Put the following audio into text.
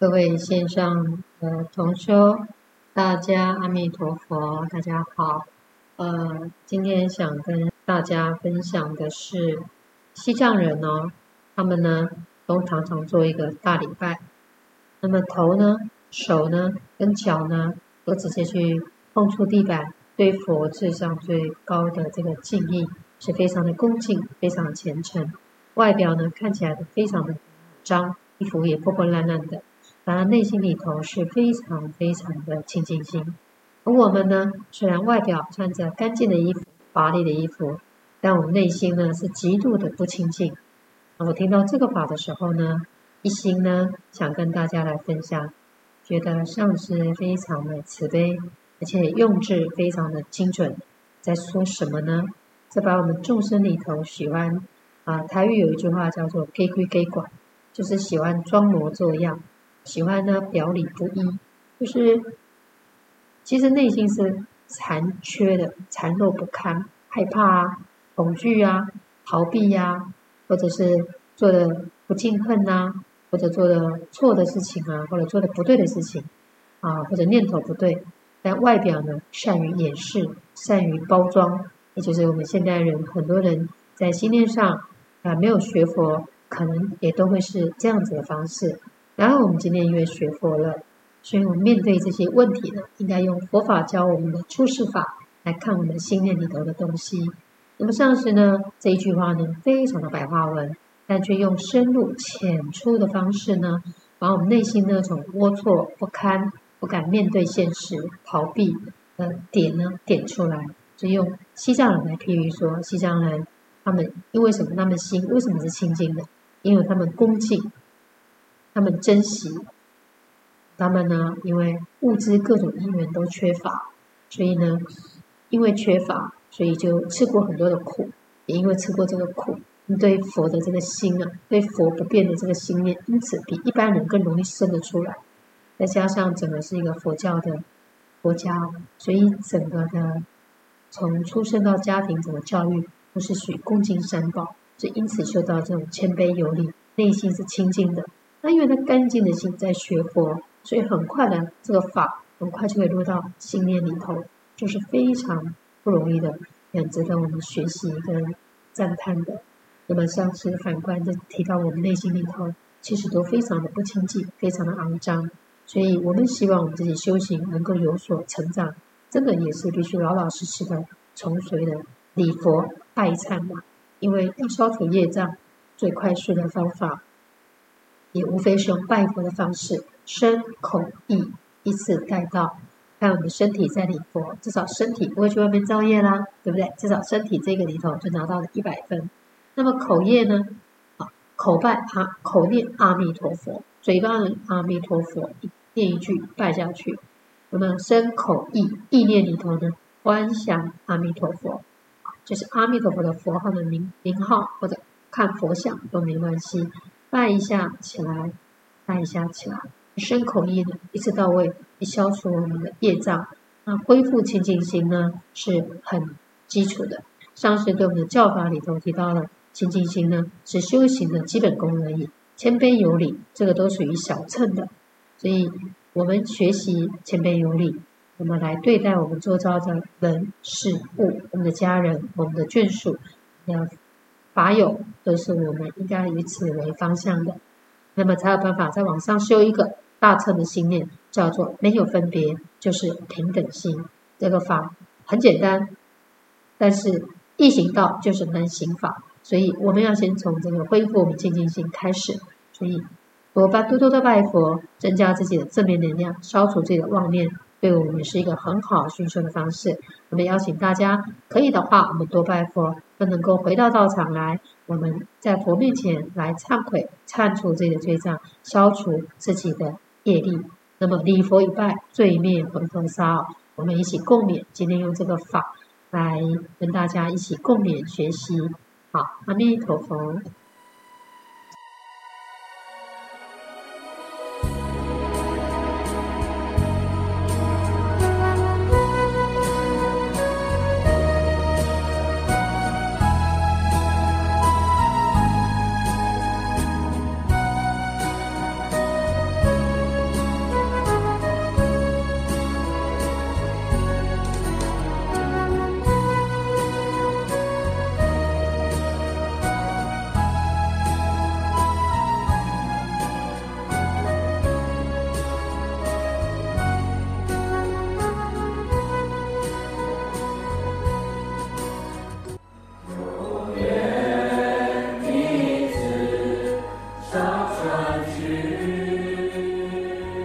各位线上的同修，大家阿弥陀佛，大家好。呃，今天想跟大家分享的是西藏人哦，他们呢都常常做一个大礼拜，那么头呢、手呢跟脚呢都直接去碰触地板，对佛至上最高的这个敬意，是非常的恭敬，非常虔诚。外表呢看起来非常的脏，衣服也破破烂烂的。反而，内心里头是非常非常的清净心。而我们呢，虽然外表穿着干净的衣服、华丽的衣服，但我们内心呢是极度的不清净。我听到这个法的时候呢，一心呢想跟大家来分享，觉得上师非常的慈悲，而且用字非常的精准。在说什么呢？在把我们众生里头喜欢啊，台语有一句话叫做“给归给管”，就是喜欢装模作样。喜欢呢，表里不一，就是其实内心是残缺的、残弱不堪、害怕啊、恐惧啊、逃避呀、或者是做的不尽恨呐、或者做的错的事情啊，或者做的不对的事情啊，或者念头不对，但外表呢善于掩饰、善于包装，也就是我们现代人很多人在心念上啊没有学佛，可能也都会是这样子的方式。然后我们今天因为学佛了，所以我们面对这些问题呢，应该用佛法教我们的出世法来看我们心念里头的东西。那么上师呢，这一句话呢，非常的白话文，但却用深入浅出的方式呢，把我们内心那种龌龊不堪、不敢面对现实、逃避的点呢，点出来。就用西藏人来譬喻说，西藏人他们因为什么？那么心为什么是清净的？因为他们恭敬。他们珍惜，他们呢，因为物质各种因缘都缺乏，所以呢，因为缺乏，所以就吃过很多的苦，也因为吃过这个苦，对佛的这个心啊，对佛不变的这个心念，因此比一般人更容易生得出来。再加上整个是一个佛教的国家，所以整个的从出生到家庭整个教育都是属于恭敬三宝，所以因此修到这种谦卑有礼，内心是清净的。那因为他干净的心在学佛，所以很快的这个法很快就会落到心念里头，就是非常不容易的，很值得我们学习跟赞叹的。那么像是反观就提到我们内心里头，其实都非常的不清净，非常的肮脏。所以我们希望我们自己修行能够有所成长，这个也是必须老老实实的从随的礼佛拜忏嘛。因为要消除业障，最快速的方法。也无非是用拜佛的方式，身口意依次带到，看我们身体在礼佛，至少身体不会去外面造业啦，对不对？至少身体这个里头就拿到了一百分。那么口业呢？啊，口拜阿，口念阿弥陀佛，嘴巴呢阿弥陀佛，念一句拜下去。那么身口意意念里头呢，观想阿弥陀佛，就是阿弥陀佛的佛号的名名号，或者看佛像都没关系。拜一下起来，拜一下起来，深口意的一次到位，以消除我们的业障，那恢复清净心呢，是很基础的。上师对我们的教法里头提到了清净心呢，是修行的基本功而已。谦卑有礼，这个都属于小乘的。所以我们学习谦卑有礼，我们来对待我们周遭的人事物，我们的家人，我们的眷属，要。法友都是我们应该以此为方向的，那么才有办法再往上修一个大乘的信念，叫做没有分别，就是平等心。这个法很简单，但是易行道就是能行法，所以我们要先从这个恢复我们清净心开始。所以，我把多多的拜佛，增加自己的正面能量，消除自己的妄念。对我们是一个很好熏修的方式。我们邀请大家，可以的话，我们多拜佛，都能够回到道场来，我们在佛面前来忏悔、忏除自己的罪障，消除自己的业力。那么礼佛一拜，罪灭魂魄烧。我们一起共勉，今天用这个法来跟大家一起共勉学习。好，阿弥陀佛。